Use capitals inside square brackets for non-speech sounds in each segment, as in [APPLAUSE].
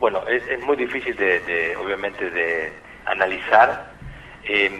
Bueno, es, es muy difícil de, de, obviamente, de analizar. Eh,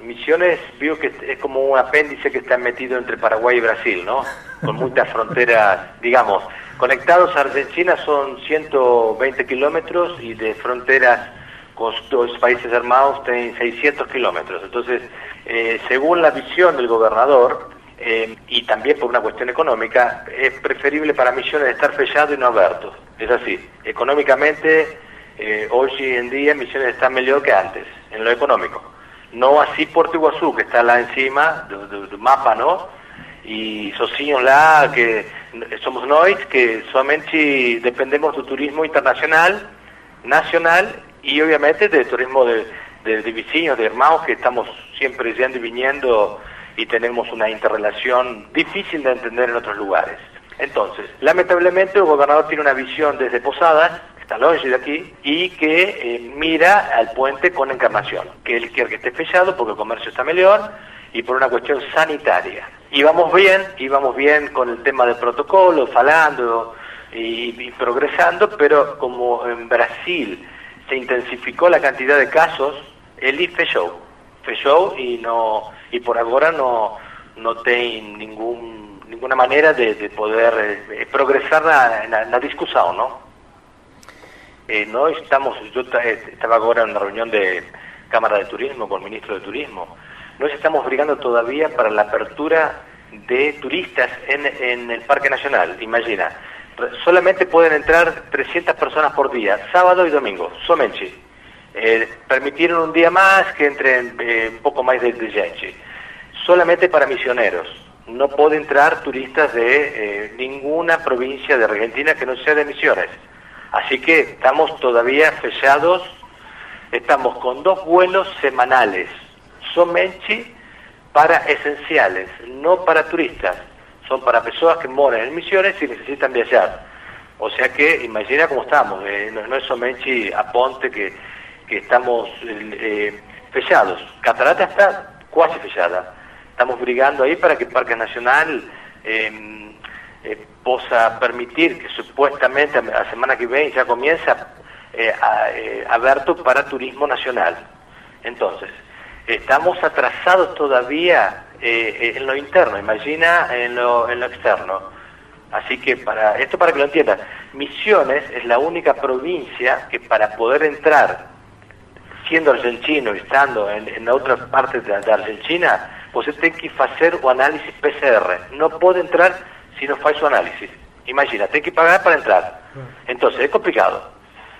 Misiones vio que es como un apéndice que está metido entre Paraguay y Brasil, ¿no? Con muchas [LAUGHS] fronteras, digamos, conectados a Argentina son 120 kilómetros y de fronteras con dos países armados tienen 600 kilómetros. Entonces, eh, según la visión del gobernador, eh, y también por una cuestión económica, es preferible para Misiones estar fechado y no abierto. Es así. Económicamente, eh, hoy en día Misiones está mejor que antes, en lo económico. No así Puerto Iguazú, que está lá encima del mapa, ¿no? Y Socios lá, que somos nós, que solamente dependemos del turismo internacional, nacional y obviamente del turismo de, de, de vecinos, de hermanos, que estamos siempre yendo y viniendo y tenemos una interrelación difícil de entender en otros lugares. Entonces, lamentablemente el gobernador tiene una visión desde Posadas, está lejos de aquí, y que eh, mira al puente con encarnación, que él quiere que esté fechado porque el comercio está mejor y por una cuestión sanitaria. Y vamos bien, íbamos bien con el tema del protocolo, falando y, y progresando, pero como en Brasil se intensificó la cantidad de casos, el IF fechó, fechó y no y por ahora no no tem ningún ninguna manera de, de poder eh, progresar na, na, discussão, não? Eh, nós estamos, yo estaba ahora en una reunión de Cámara de Turismo con el ministro de Turismo, nós estamos brigando todavía para la apertura de turistas en, en el Parque Nacional, imagina, solamente pueden entrar 300 personas por día, sábado y domingo, somente. Eh, permitieron un día más que entren eh, un poco más de, de. Solamente para misioneros. No puede entrar turistas de eh, ninguna provincia de Argentina que no sea de Misiones. Así que estamos todavía fechados, estamos con dos vuelos semanales, solamente para esenciales, no para turistas. Son para personas que moran en Misiones y necesitan viajar. O sea que imagina cómo estamos, no, no, es solamente a Ponte que, que estamos eh. Catarata está casi fechada. Estamos brigando ahí para que Parque Nacional eh, eh, possa permitir que supuestamente a semana que viene ya comienza eh, a, eh, abierto para turismo nacional. Entonces, estamos atrasados todavía eh, en lo interno, imagina en lo, en lo externo. Así que para esto para que lo entiendan, Misiones es la única provincia que para poder entrar, siendo argentino y estando en, en otras partes de, de Argentina, você tem que fazer o análisis PCR. No puede entrar si no faz su análisis. Imagina, tem que pagar para entrar. Entonces, es complicado.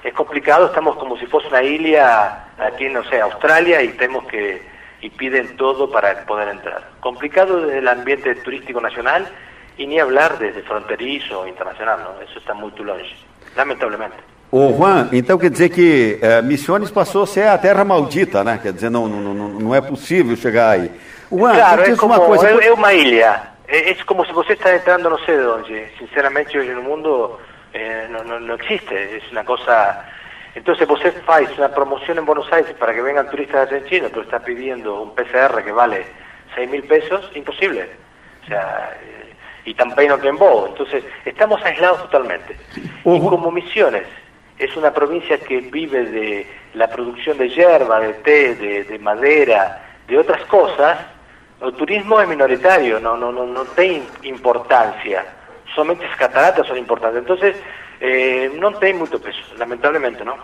Es complicado, estamos como si fuese una isla aquí, no sé, Australia, y tenemos que, y piden todo para poder entrar. Complicado desde el ambiente turístico nacional y ni hablar desde fronterizo o internacional, ¿no? Eso está muy longe, lamentablemente. Ô Juan, então quer dizer que é, Missões passou a ser a terra maldita, né? Quer dizer, não, não, não, não é possível chegar aí. Juan, claro, es como, uma coisa... é, é uma ilha. É, é como se você está entrando no sé dónde. Sinceramente, hoje no mundo eh, no, no, no, existe. Es una cosa... Entonces você faz una promoción en Buenos Aires para que vengan turistas argentinos, pero está pidiendo un PCR que vale 6 mil pesos, imposible. O sea, eh, y también no tienen vos. Entonces, estamos aislados totalmente. Y como Misiones es una provincia que vive de la producción de hierba, de té, de, de madera, de otras cosas, el turismo es minoritario, no, no, no, no tiene importancia. Somente as cataratas são importantes. Então, eh, não tem muito peso, lamentavelmente, não.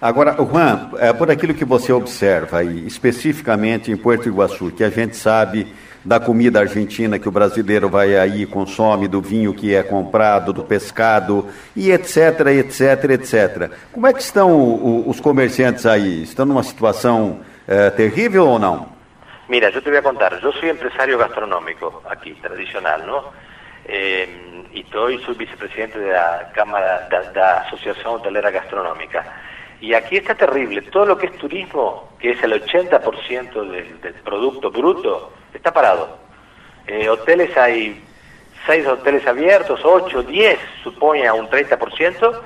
Agora, Juan, é, por aquilo que você observa aí, especificamente em Porto Iguaçu, que a gente sabe da comida argentina que o brasileiro vai aí consome, do vinho que é comprado, do pescado e etc, etc, etc. Como é que estão os comerciantes aí? Estão numa situação é, terrível ou não? Mira, yo te voy contar, yo soy empresario gastronómico aquí, tradicional, ¿no? Eh, y soy, soy vicepresidente de la Cámara, de, la Hotelera Gastronómica. Y aquí está terrible, todo lo que es turismo, que es el 80% del, del producto bruto, está parado. Eh, hoteles hay seis hoteles abiertos, 8, 10, supone a un 30%,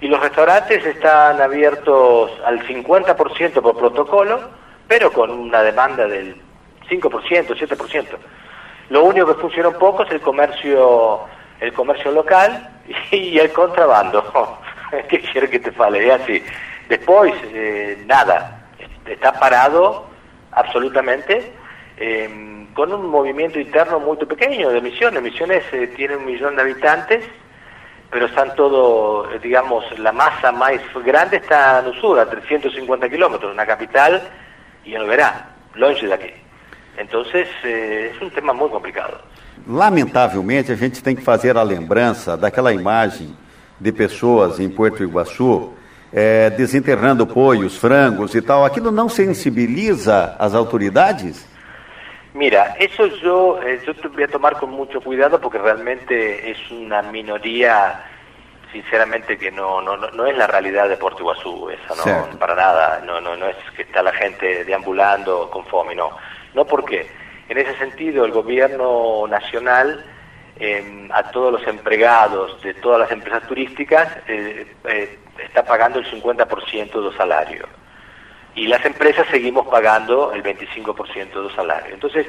y los restaurantes están abiertos al 50% por protocolo, pero con una demanda del 5%, 7%. Lo único que funciona un poco es el comercio el comercio local [LAUGHS] y el contrabando. [LAUGHS] ¿Qué quiere que te fale? Es así. Después, eh, nada, está parado absolutamente, eh, con un movimiento interno muy pequeño de Misiones. Misiones eh, tiene un millón de habitantes, pero están todos, digamos, la masa más grande está en Usura, 350 kilómetros, en la capital y en Verá, longe de aquí. Entonces, es un tema muy complicado. Lamentavelmente, a gente tem que fazer a lembrança daquela imagem de pessoas em Porto Iguaçu é, desenterrando poios, frangos e tal. Aquilo não sensibiliza as autoridades? Mira, eso yo, eh, yo te voy a tomar con mucho cuidado porque realmente es una minoría, sinceramente, que no, no, no es la realidad de Puerto Iguazú, esa, no, para nada, no, no, no es que está la gente deambulando con fome, no. No porque en ese sentido, el gobierno nacional em, a todos los empleados de todas las empresas turísticas eh, eh, está pagando el 50% de los salarios. Y las empresas seguimos pagando el 25% de los salarios. Entonces,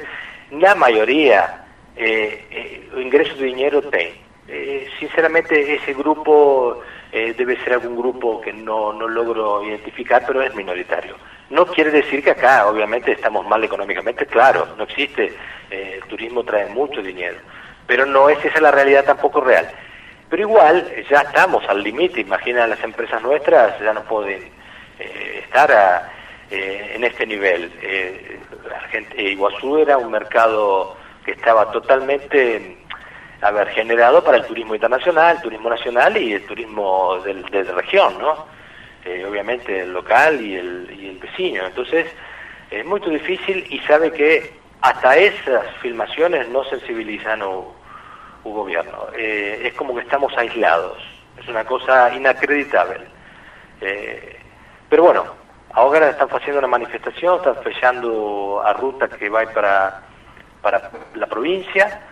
la mayoría eh, ingresos de dinero tiene. sinceramente, ese grupo debe ser algún grupo que no, no logro identificar, pero es minoritario. No quiere decir que acá, obviamente, estamos mal económicamente, claro, no existe, eh, el turismo trae mucho dinero, pero no es esa la realidad tampoco real. Pero igual, ya estamos al límite, imagina las empresas nuestras, ya no pueden eh, estar eh, en este nivel. Iguazú era un mercado que estaba totalmente a ver, generado para el turismo internacional, el turismo nacional y el turismo de región, ¿no? Eh, obviamente el local y el, y el vecino. Entonces es muy difícil y sabe que hasta esas filmaciones no sensibilizan un gobierno. Eh, es como que estamos aislados. Es una cosa inacreditable. Eh, pero bueno, ahora están haciendo una manifestación, están fechando a ruta que va para, para la provincia,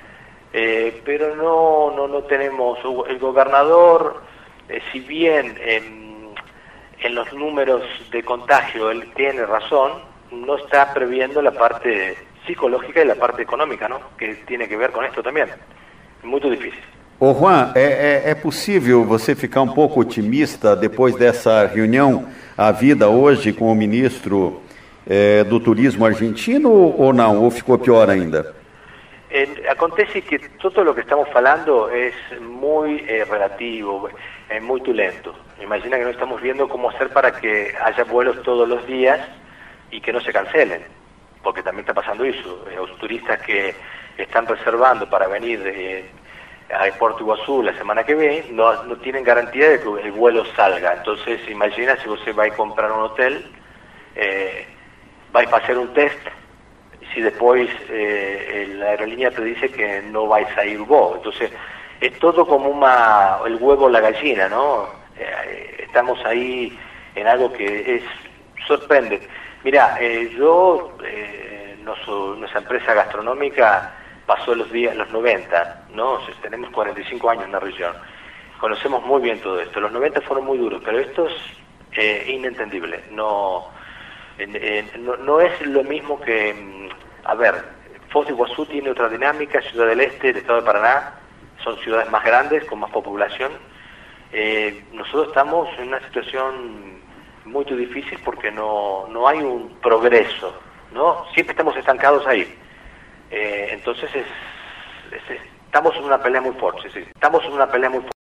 pero no, no, no tenemos, el gobernador, si bien en los números de contagio él tiene razón, no está previendo la parte psicológica y la parte económica, ¿no? que tiene que ver con esto también. Muito difícil. Ô Juan, é, é, é, possível você ficar um pouco otimista depois dessa reunião havida hoje com o ministro é, do Turismo argentino ou não? Ou ficou pior ainda? Acontece que todo o que estamos falando é muito eh, relativo, é muito lento. Imagina que no estamos viendo cómo hacer para que haya vuelos todos los días y que no se cancelen, porque también está pasando eso. Eh, los turistas que están reservando para venir a Puerto Iguazú la semana que viene no, no tienen garantía de que el vuelo salga. Entonces, imagina si usted va a comprar un hotel, eh, va a hacer un test si después eh, la aerolínea te dice que no vais a ir vos. Entonces, es todo como una, el huevo o la gallina, ¿no? Eh, estamos ahí en algo que es sorprende. Mira, eh, yo, eh, nuestra empresa gastronómica pasó los días, los 90, ¿no? tenemos 45 años en la región. Conocemos muy bien todo esto. Los 90 fueron muy duros, pero esto es inentendible. No, no, no es lo mismo que mm, a ver, Foz de Iguazú tiene otra dinámica, Ciudad del Este, el Estado de Paraná, son ciudades más grandes, con más población. Eh, nosotros estamos en una situación muy difícil porque no, no hay un progreso, ¿no? Siempre estamos estancados ahí. Eh, entonces es, estamos en una pelea muy fuerte, sí, estamos en una pelea muy fuerte.